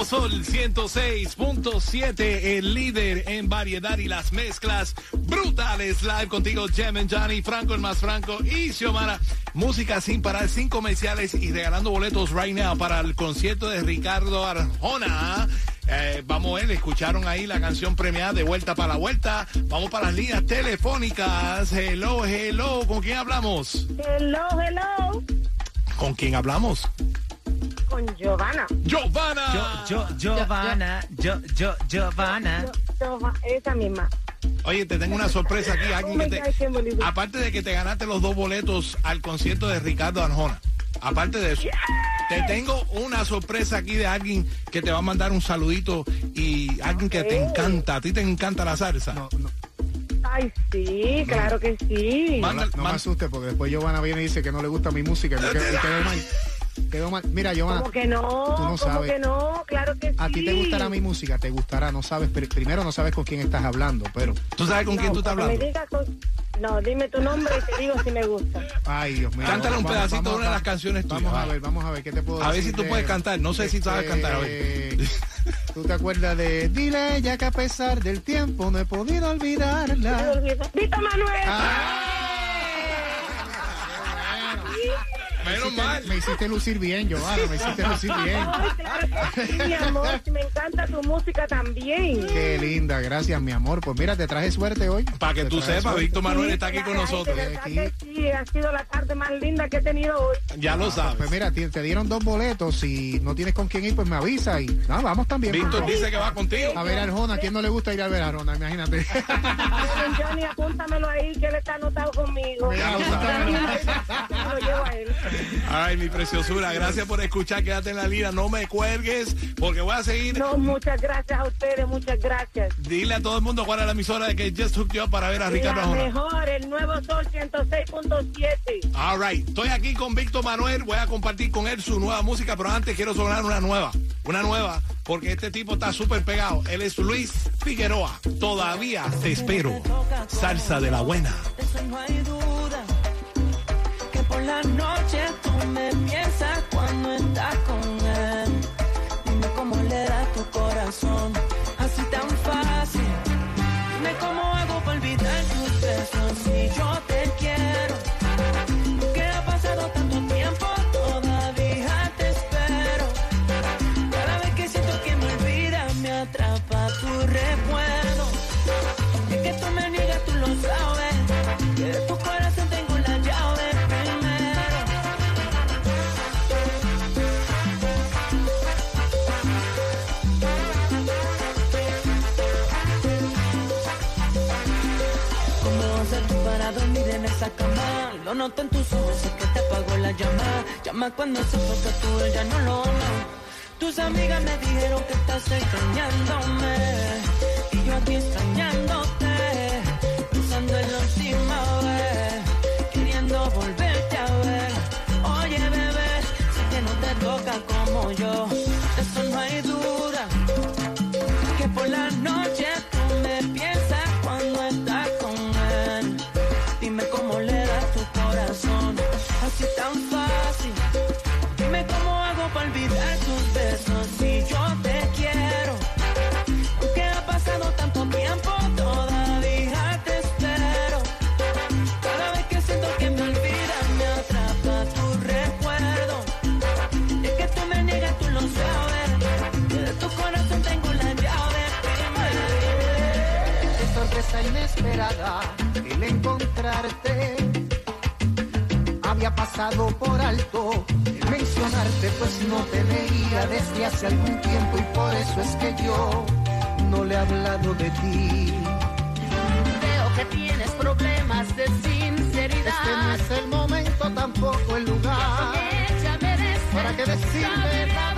Nuevo Sol 106.7, el líder en variedad y las mezclas brutales. Live contigo, Jem and Johnny, Franco el más Franco y Xiomara. Música sin parar, sin comerciales y regalando boletos right now para el concierto de Ricardo Arjona. Eh, vamos a ver, escucharon ahí la canción premiada de Vuelta para la Vuelta. Vamos para las líneas telefónicas. Hello, hello. ¿Con quién hablamos? Hello, hello. ¿Con quién hablamos? Con Giovanna. Giovanna. Yo, Giovanna, yo, yo, Giovanna. Giova- esa misma. Oye, te tengo una sorpresa aquí. Alguien Oh que te- aparte de que te ganaste los dos boletos al concierto de Ricardo Arjona. Aparte de eso, te tengo una sorpresa aquí de alguien que te va a mandar un saludito y alguien que te encanta. A ti te encanta la salsa. No, no, Ay, sí, claro que sí. Manda- no me man- asuste porque después Giovanna viene y dice que no le gusta mi música y, me quedo, mal. Quedó mal. Mira, Giovanna, ¿Cómo que no? tú no ¿Cómo sabes. que no? Claro que sí. a ti te gustará mi música, te gustará, no sabes, pero primero no sabes con quién estás hablando, pero, ¿Tú sabes con quién tú estás me hablando? digas con- No, dime tu nombre y te digo si me gusta. ay Dios mío. Cántale un Vamos- pedacito de una de las canciones tuyas. Vamos a ver, vamos a ver qué te puedo A ver decir si tú de- puedes cantar. No sé si sabes cantar, a ver. Este, ¿Tú te acuerdas de Dile a ella que a pesar del tiempo no he podido olvidarla? ¡Vito Manuel! Ah. Menos mal. Me hiciste lucir bien, Giovanna, me hiciste lucir bien. Ay, claro que sí, mi amor. Me encanta tu música también. Qué linda, gracias, mi amor. Pues mira, te traje suerte hoy. Para que Te tú sepas. Víctor Manuel Sí, está aquí con nosotros. De verdad que sí, ha sido la tarde más linda que he tenido hoy. Ya lo Pues sabes. mira, te, te dieron dos boletos. Si no tienes con quién ir, pues me avisa y nada, vamos también. Víctor dice que va contigo. A ver Arjona, ¿a quién no le gusta ir a ver a Arjona? Imagínate. Johnny, apúntamelo ahí, que él está anotado conmigo. Ya lo sabes. Lo llevo a él. Ay, mi preciosura, gracias por escuchar. Quédate en la línea, no me cuelgues, porque voy a seguir. No, muchas gracias a ustedes, muchas gracias. Dile a todo el mundo cuál es la emisora de que Just Hooked You Up para ver a Ricardo Arjona. mejor, el nuevo Sol 106.7. All right, estoy aquí con Víctor Manuel, voy a compartir con él su nueva música, pero antes quiero sonar una nueva, una nueva, porque este tipo está súper pegado. Él es Luis Figueroa. Todavía te espero. Salsa de la buena. La noche tú me piensas cuando estás con él. Dime cómo le das tu corazón. Así tan fácil. Dime cómo hago para olvidar tus besos. Si yo te quiero. Lo noto en tus ojos, sé que te apagó la llama. Llama cuando supo que tú ya no lo amas. Tus amigas me dijeron que estás extrañándome. Y yo aquí extrañándote. Pensando en la última vez. Queriendo volverte a ver. Oye, bebé, sé que no te toca como yo. Pasado por alto mencionarte, pues no te veía desde hace algún tiempo y por eso es que yo no le he hablado de ti. Veo que tienes problemas de sinceridad. Este no es el momento, tampoco el lugar. ¿Para qué decirme?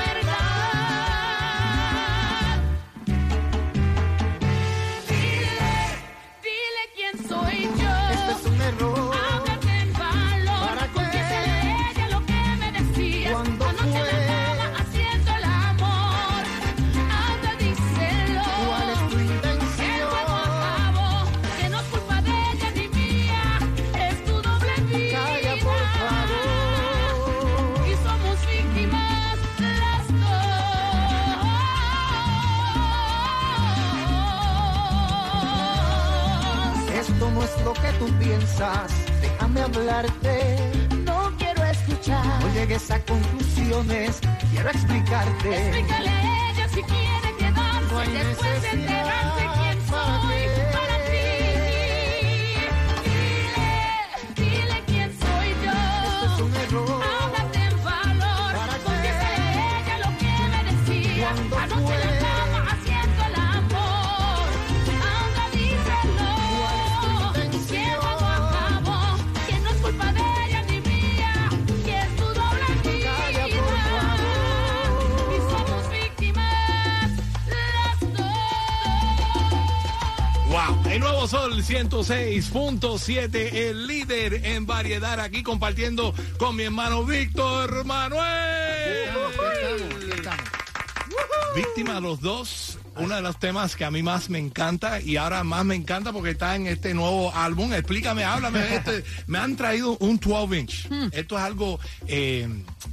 No quiero escuchar. No llegues a conclusiones, quiero explicarte. Explícale a ella si quiere quedarse No hay después de enterarse el nuevo Sol 106.7, el líder en variedad aquí compartiendo con mi hermano Víctor Manuel. Víctima los dos, uno de los temas que a mí más me encanta y ahora más me encanta porque está en este nuevo álbum. Explícame, háblame de este. Me han traído un 12 inch. Esto es algo, eh,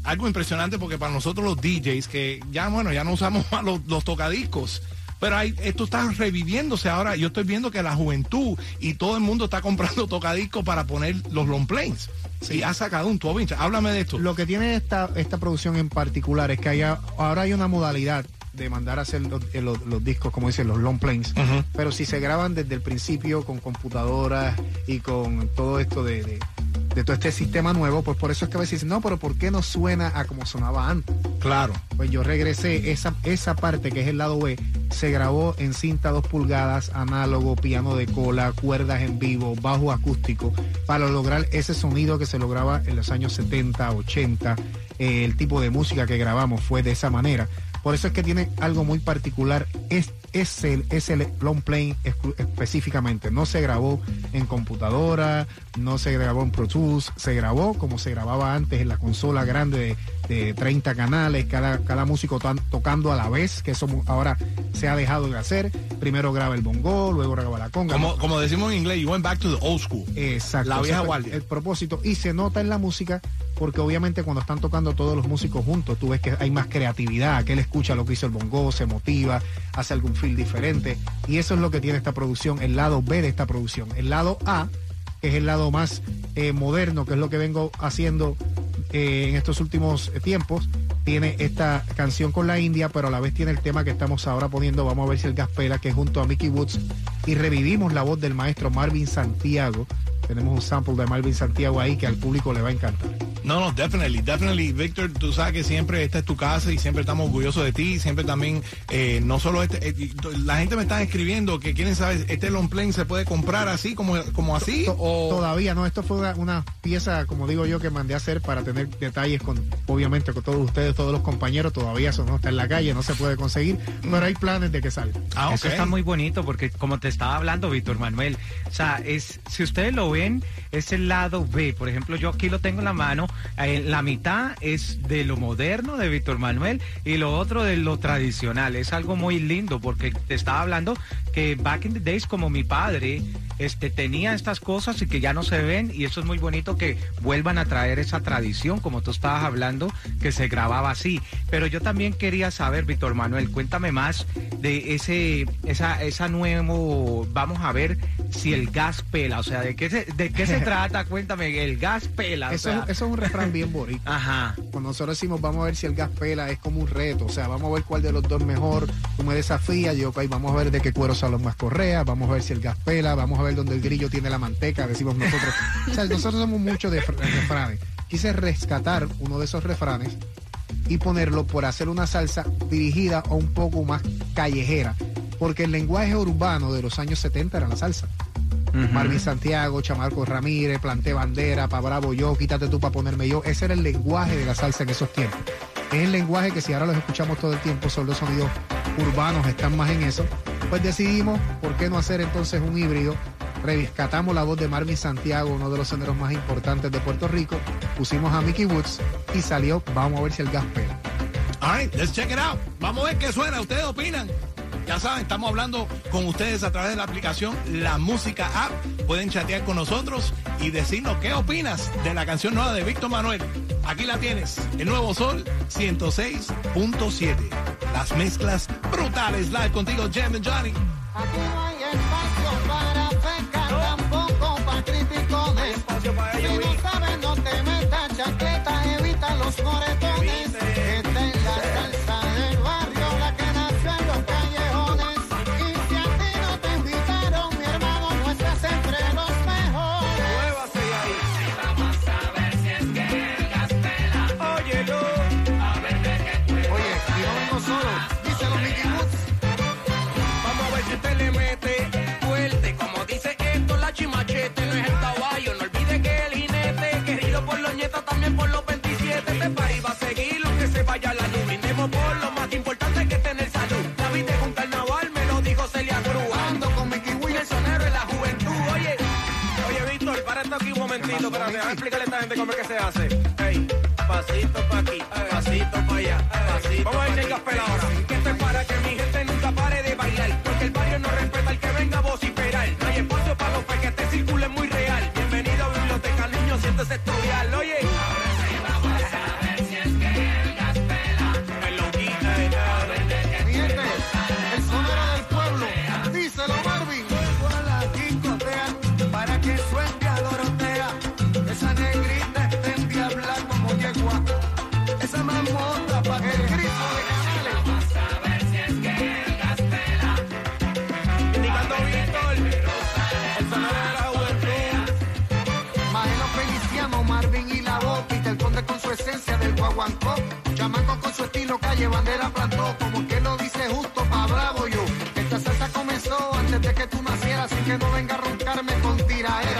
algo impresionante porque para nosotros los DJs que ya, bueno, ya no usamos más los, los tocadiscos. Pero hay, esto está reviviéndose ahora. Yo estoy viendo que la juventud y todo el mundo está comprando tocadiscos para poner los long planes. Y ha sacado un 12 inch. Háblame de esto. Lo que tiene esta, esta producción en particular es que haya, ahora hay una modalidad de mandar a hacer los, eh, los- los discos, como dicen, los long planes, pero si se graban desde el principio con computadoras y con todo esto de, de- de todo este sistema nuevo, pues por eso es que a veces dicen, no, pero ¿por qué no suena a como sonaba antes? Claro. Pues yo regresé, esa, esa parte que es el lado B, se grabó en cinta 2 pulgadas, análogo, piano de cola, cuerdas en vivo, bajo acústico, para lograr ese sonido que se lograba en los años 70, 80. Eh, el tipo de música que grabamos fue de esa manera. Por eso es que tiene algo muy particular. Es, es el, es el long plane exclu- específicamente. No se grabó en computadora, no se grabó en Pro Tools, se grabó como se grababa antes en la consola grande de, de 30 canales, cada, cada músico tan- tocando a la vez, que eso ahora se ha dejado de hacer. Primero graba el bongo, luego graba la conga. Como, como decimos en inglés, you went back to the old school. Exacto. La vieja fue guardia. El propósito. Y se nota en la música porque obviamente cuando están tocando todos los músicos juntos, tú ves que hay más creatividad, que él escucha lo que hizo el bongo, se motiva, hace algún feel diferente. Y eso es lo que tiene esta producción, el lado B de esta producción. El lado A, que es el lado más eh, moderno, que es lo que vengo haciendo eh, en estos últimos eh, tiempos, tiene esta canción con la India, pero a la vez tiene el tema que estamos ahora poniendo, vamos a ver si el Gaspela, que es junto a Mickey Woods, y revivimos la voz del maestro Marvin Santiago. Tenemos un sample de Marvin Santiago ahí que al público le va a encantar. No, no, definitely, definitely. Víctor, tú sabes que siempre esta es tu casa y siempre estamos orgullosos de ti. Siempre también, eh, no solo este, eh, la gente me está escribiendo que quieren saber, ¿este long plane se puede comprar así, como, como así? O... Todavía no, esto fue una, una pieza, como digo yo, que mandé a hacer para tener detalles con, obviamente, con todos ustedes, todos los compañeros. Todavía eso no está en la calle, no se puede conseguir, pero hay planes de que salga. Ah, Eso está muy bonito porque como te estaba hablando Víctor Manuel, o sea, es si ustedes lo ven, es el lado B. Por ejemplo, yo aquí lo tengo en la mano, eh, la mitad es de lo moderno de Víctor Manuel y lo otro de lo tradicional. Es algo muy lindo porque te estaba hablando que back in the days como mi padre este tenía estas cosas y que ya no se ven y eso es muy bonito que vuelvan a traer esa tradición como tú estabas hablando que se grababa así. Pero yo también quería saber, Víctor Manuel, cuéntame más de ese esa esa nuevo vamos a ver si el gas pela, o sea, de qué se, de qué se trata, cuéntame, el gas pela, Eso, sea, eso es un refrán bien bonito. ajá. Cuando nosotros decimos vamos a ver si el gas pela, es como un reto. O sea, vamos a ver cuál de los dos mejor. Tú me desafías, yo, ok, vamos a ver de qué cuero salen más correas, vamos a ver si el gas pela, vamos a ver dónde el grillo tiene la manteca, decimos nosotros. O sea, nosotros somos muchos de fr- refranes. Quise rescatar uno de esos refranes y ponerlo por hacer una salsa dirigida o un poco más callejera. Porque el lenguaje urbano de los años 70 era la salsa. Marvin Santiago, Chamarco Ramírez, Planté Bandera, Pa Bravo yo, quítate tú para ponerme yo. Ese era el lenguaje de la salsa en esos tiempos. Es el lenguaje que si ahora los escuchamos todo el tiempo, son los sonidos urbanos, están más en eso. Pues decidimos, ¿por qué no hacer entonces un híbrido? Rescatamos la voz de Marvin Santiago, uno de los soneros más importantes de Puerto Rico, pusimos a Mickey Woods y salió, vamos a ver si el gas pega. All right, let's check it out. Vamos a ver qué suena. ¿Ustedes opinan? Ya saben, estamos hablando con ustedes a través de la aplicación La Música App. Pueden chatear con nosotros y decirnos qué opinas de la canción nueva de Víctor Manuel. Aquí la tienes, el Nuevo Sol 106.7. Las mezclas brutales live contigo, Jam and Johnny. Aquí no hay espacio para momentito, espérate, déjame explicarle a esta gente cómo es que se hace. Ey, pasito pa' aquí, pasito pa' allá, pasito Vamos a ver si hay ahora. Guaguancó. Chamaco con su estilo, calle bandera plantó, como que lo dice justo pa' bravo yo. Esta salsa comenzó antes de que tú nacieras, así que no venga a roncarme con tiraera.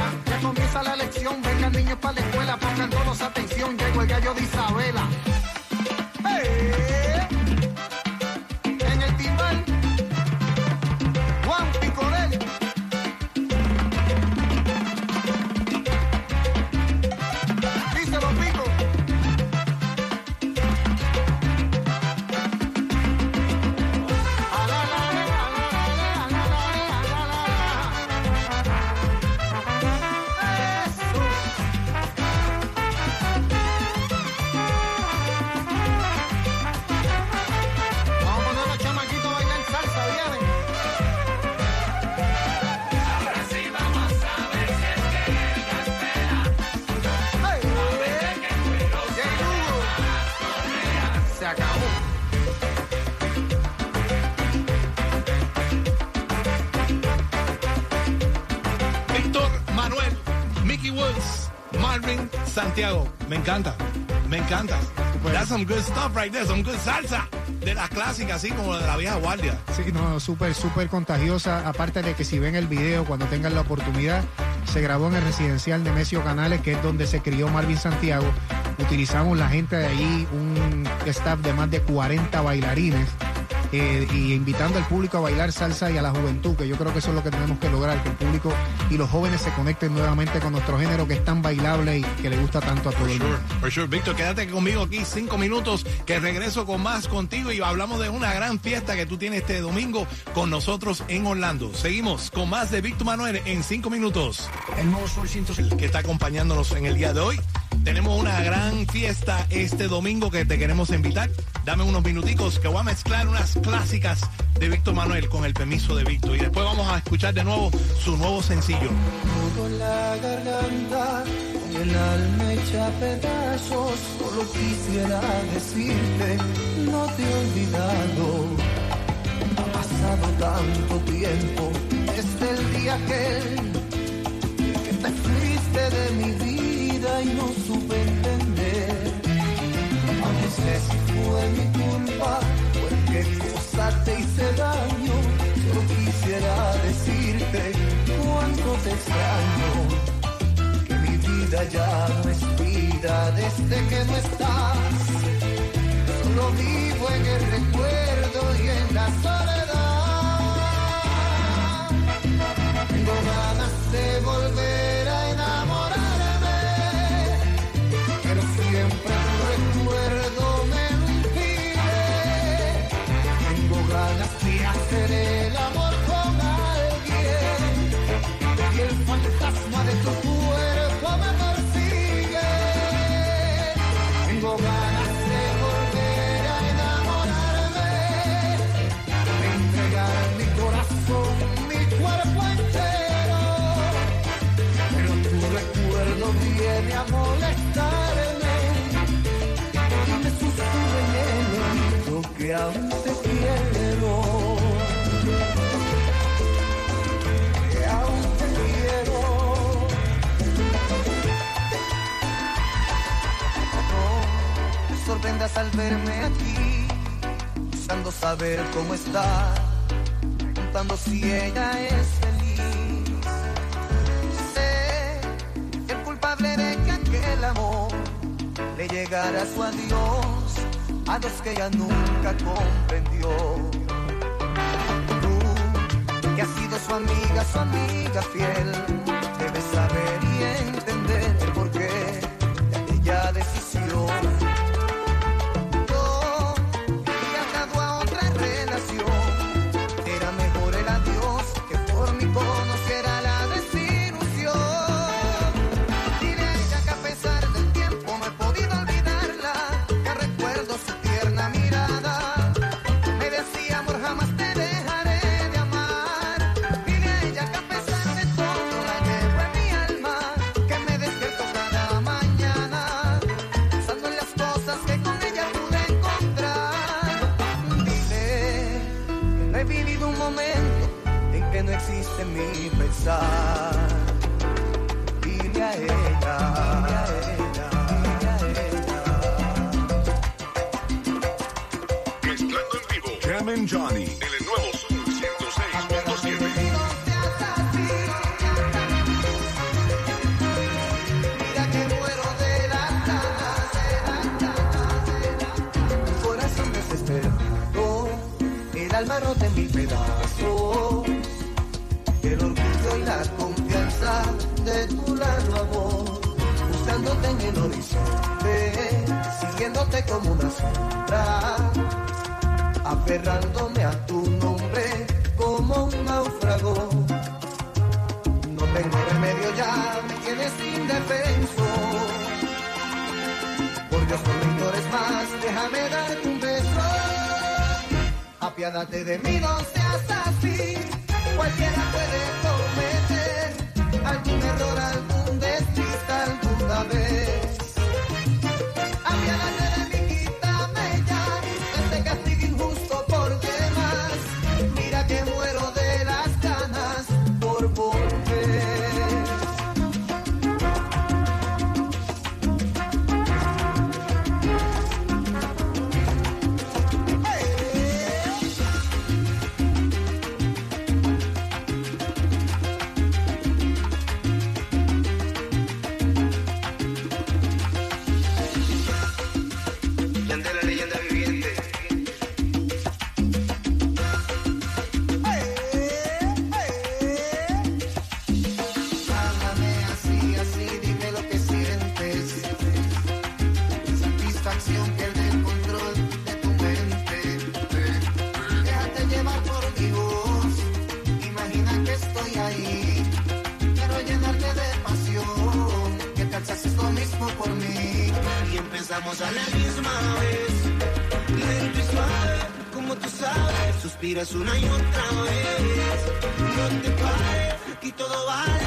Santiago. Me encanta, me encanta. That's some good stuff right there, some good salsa. De las clásicas, así como de la vieja guardia. Sí, no, súper, súper contagiosa. Aparte de que si ven el video, cuando tengan la oportunidad, se grabó en el residencial de Mesio Canales, que es donde se crió Marvin Santiago. Utilizamos la gente de allí, un staff de más de 40 bailarines. Eh, y invitando al público a bailar salsa y a la juventud, que yo creo que eso es lo que tenemos que lograr, que el público y los jóvenes se conecten nuevamente con nuestro género que es tan bailable y que le gusta tanto a todo For el sure, mundo. for sure. Víctor, quédate conmigo aquí cinco minutos, que regreso con más contigo y hablamos de una gran fiesta que tú tienes este domingo con nosotros en Orlando. Seguimos con más de Víctor Manuel en cinco minutos. El nuevo Sol 106, que está acompañándonos en el día de hoy. Tenemos una gran fiesta este domingo que te queremos invitar. Dame unos minuticos que voy a mezclar unas clásicas de Víctor Manuel con el permiso de Víctor. Y después vamos a escuchar de nuevo su nuevo sencillo. Con la garganta y el alma hecha pedazos, solo quisiera decirte, no te he olvidado. Ha pasado tanto tiempo desde el día aquel que te fuiste de mi vida y no supe entender. A veces fue mi culpa, cualquier cosa te hice daño. Solo quisiera decirte cuánto te extraño. Que mi vida ya no es vida desde que no estás. Solo vivo en el recuerdo viene a molestarme y me susurra en que aún te quiero. Que aún te quiero. No te sorprendas al verme aquí, buscando saber cómo está, preguntando si ella es le llegara su adiós a los que ella nunca comprendió. Tú, que has sido su amiga, su amiga fiel, lazos, el orgullo y la confianza de tu largo amor, buscándote en el horizonte, siguiéndote como una sombra, aferrándome a tu nombre como un náufrago. No tengo remedio ya, me tienes indefenso. Por Dios, no me ignores más, déjame dar tu apiádate de mí, no seas así. Cualquiera puede cometer algún error, algún bailamos a la misma vez. Lento y suave, como tú sabes, suspiras una y otra vez. No te pares, aquí todo vale.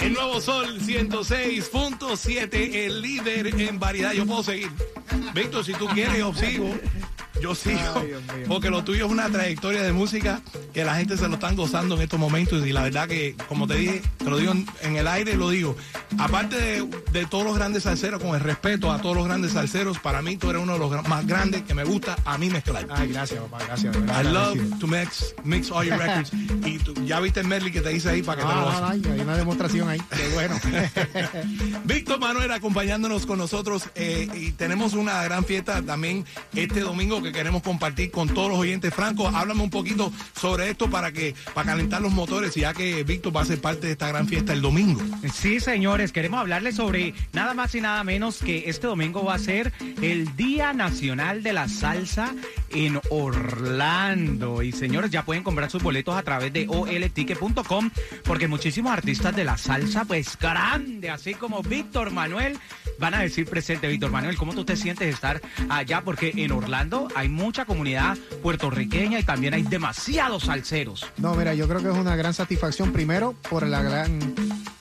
El nuevo sol 106.7, el líder en variedad. Yo puedo seguir. Víctor, si tú quieres, yo sigo. Yo sigo. Porque lo tuyo es una trayectoria de música que la gente se lo están gozando en estos momentos. Y la verdad que, como te dije, te lo digo en, en el aire, lo digo. Aparte de, de todos los grandes salseros, con el respeto a todos los grandes salseros, para mí tú eres uno de los más grandes que me gusta a mí mezclar. Ay, gracias, papá, gracias. I love to mix, mix all your records. y tú- ya viste el medley que te hice ahí para que te lo Ah, goces. ay, hay una demostración ahí. Qué bueno. Víctor Manuel acompañándonos con nosotros eh, y tenemos una gran fiesta también este domingo que queremos compartir con todos los oyentes. Franco, háblame un poquito sobre esto para que para calentar los motores, ya que Víctor va a ser parte de esta gran fiesta el domingo. Sí, señores, queremos hablarles sobre nada más y nada menos que este domingo va a ser el Día Nacional de la Salsa en Orlando. Y señores, ya pueden comprar sus boletos a través de olticket.com porque muchísimos artistas de la salsa, pues grande, así como Víctor Manuel, van a decir presente. Víctor Manuel, ¿cómo tú te sientes estar allá? Porque en Orlando hay mucha comunidad puertorriqueña y también hay demasiados salseros. No, mira, yo creo que es una gran satisfacción, primero, por la gran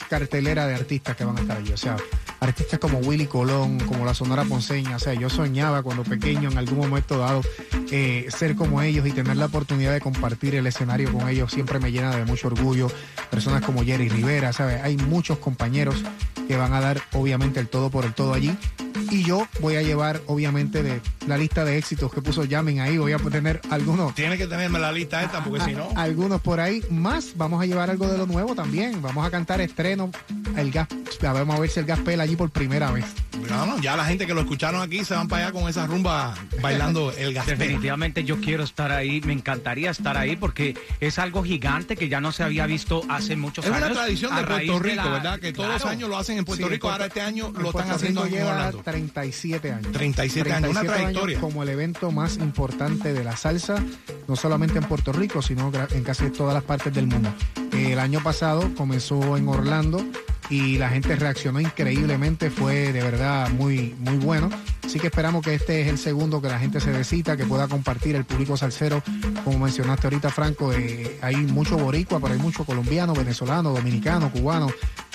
cartelera de artistas que van a estar allí. O sea, artistas como Willy Colón, como la Sonora Ponceña. O sea, yo soñaba cuando pequeño, en algún momento dado, eh, ser como ellos y tener la oportunidad de compartir el escenario con ellos siempre me llena de mucho orgullo. Personas como Jerry Rivera, ¿sabes? Hay muchos compañeros que van a dar, obviamente, el todo por el todo allí. Y yo voy a llevar, obviamente, de la lista de éxitos que puso Yamin ahí. Voy a tener algunos Tienes que tenerme la lista esta porque si no... algunos por ahí más. Vamos a llevar algo de lo nuevo también. Vamos a cantar estreno. El gas, vamos a ver si el gas pela allí por primera vez. No, no, ya la gente que lo escucharon aquí se van para allá con esa rumba bailando el gaspero. Definitivamente yo quiero estar ahí, me encantaría estar ahí porque es algo gigante que ya no se había visto hace muchos Es años. una tradición de Puerto Rico, la- ¿verdad? Que todos los años lo hacen en Puerto Sí, Rico, ahora este año lo están Puerto haciendo Rico en lleva Orlando. 37 años. 37 años, una 37 trayectoria. como el evento más importante de la salsa, no solamente en Puerto Rico, sino en casi todas las partes del mundo. El año pasado comenzó en Orlando y la gente reaccionó increíblemente, fue de verdad muy, muy bueno. Así que esperamos que este es el segundo que la gente se decita, que pueda compartir el público salsero. Como mencionaste ahorita, Franco, eh, hay mucho boricua, pero hay mucho colombiano, venezolano, dominicano, cubano.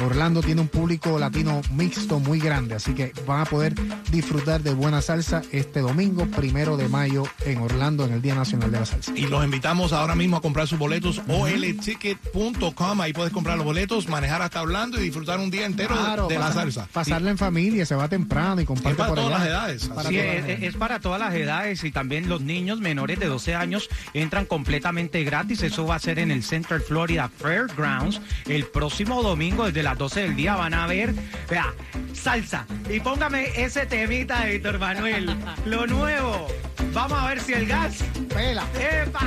Orlando tiene un público latino mixto muy grande, así que van a poder disfrutar de buena salsa este domingo, primero de mayo, en Orlando, en el Día Nacional de la Salsa. Y los invitamos ahora mismo a comprar sus boletos olticket.com. Ahí puedes comprar los boletos, manejar hasta Orlando y disfrutar un día entero de- Claro, de, la pasar- salsa. Pasarla en familia, se va temprano y comparte Es para por todas allá. las edades. Para Sí, todas las es, edades. es para todas las edades y también los niños menores de 12 años entran completamente gratis. Eso va a ser en el Central Florida Fairgrounds el próximo domingo desde las 12 del día. Van a ver, vea, salsa. Y póngame ese temita de Víctor Manuel, lo nuevo. Vamos a ver si el gas. Pela. ¡Epa!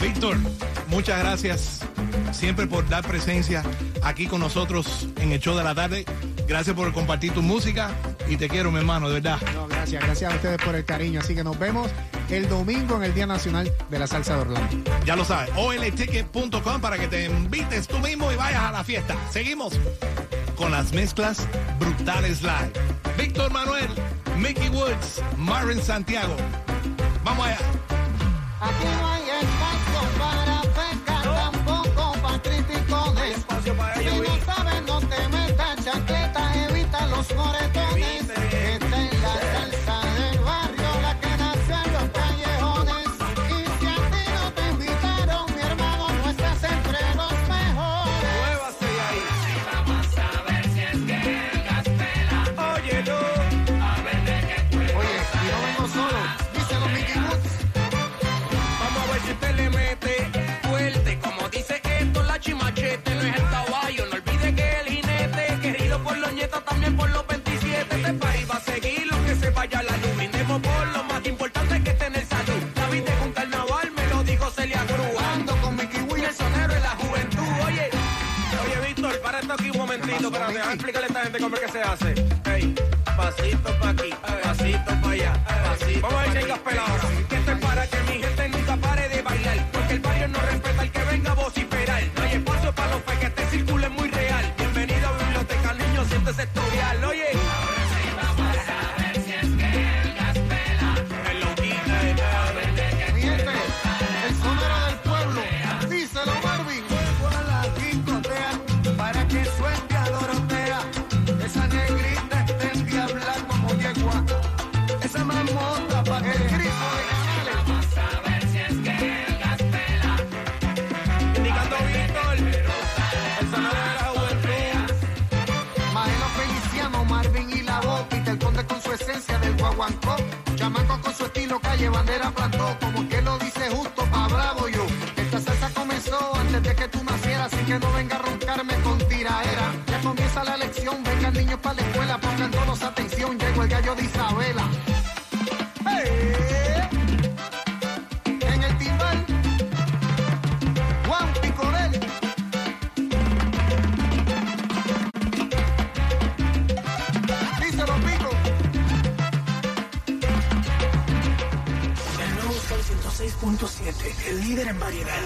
Víctor, muchas gracias siempre por dar presencia aquí con nosotros en el show de la tarde. Gracias por compartir tu música y te quiero, mi hermano, de verdad. No, gracias, gracias a ustedes por el cariño. Así que nos vemos el domingo en el Día Nacional de la Salsa de Orlando. Ya lo sabes, olticket.com para que te invites tú mismo y vayas a la fiesta. Seguimos con las mezclas brutales live. Víctor Manuel, Mickey Woods, Marvin Santiago. Vamos allá. Aquí no hay gente cómo es que se hace. Ey, pasito pa' aquí, pasito pa' allá. Pasito Vamos a ver si hay ahora.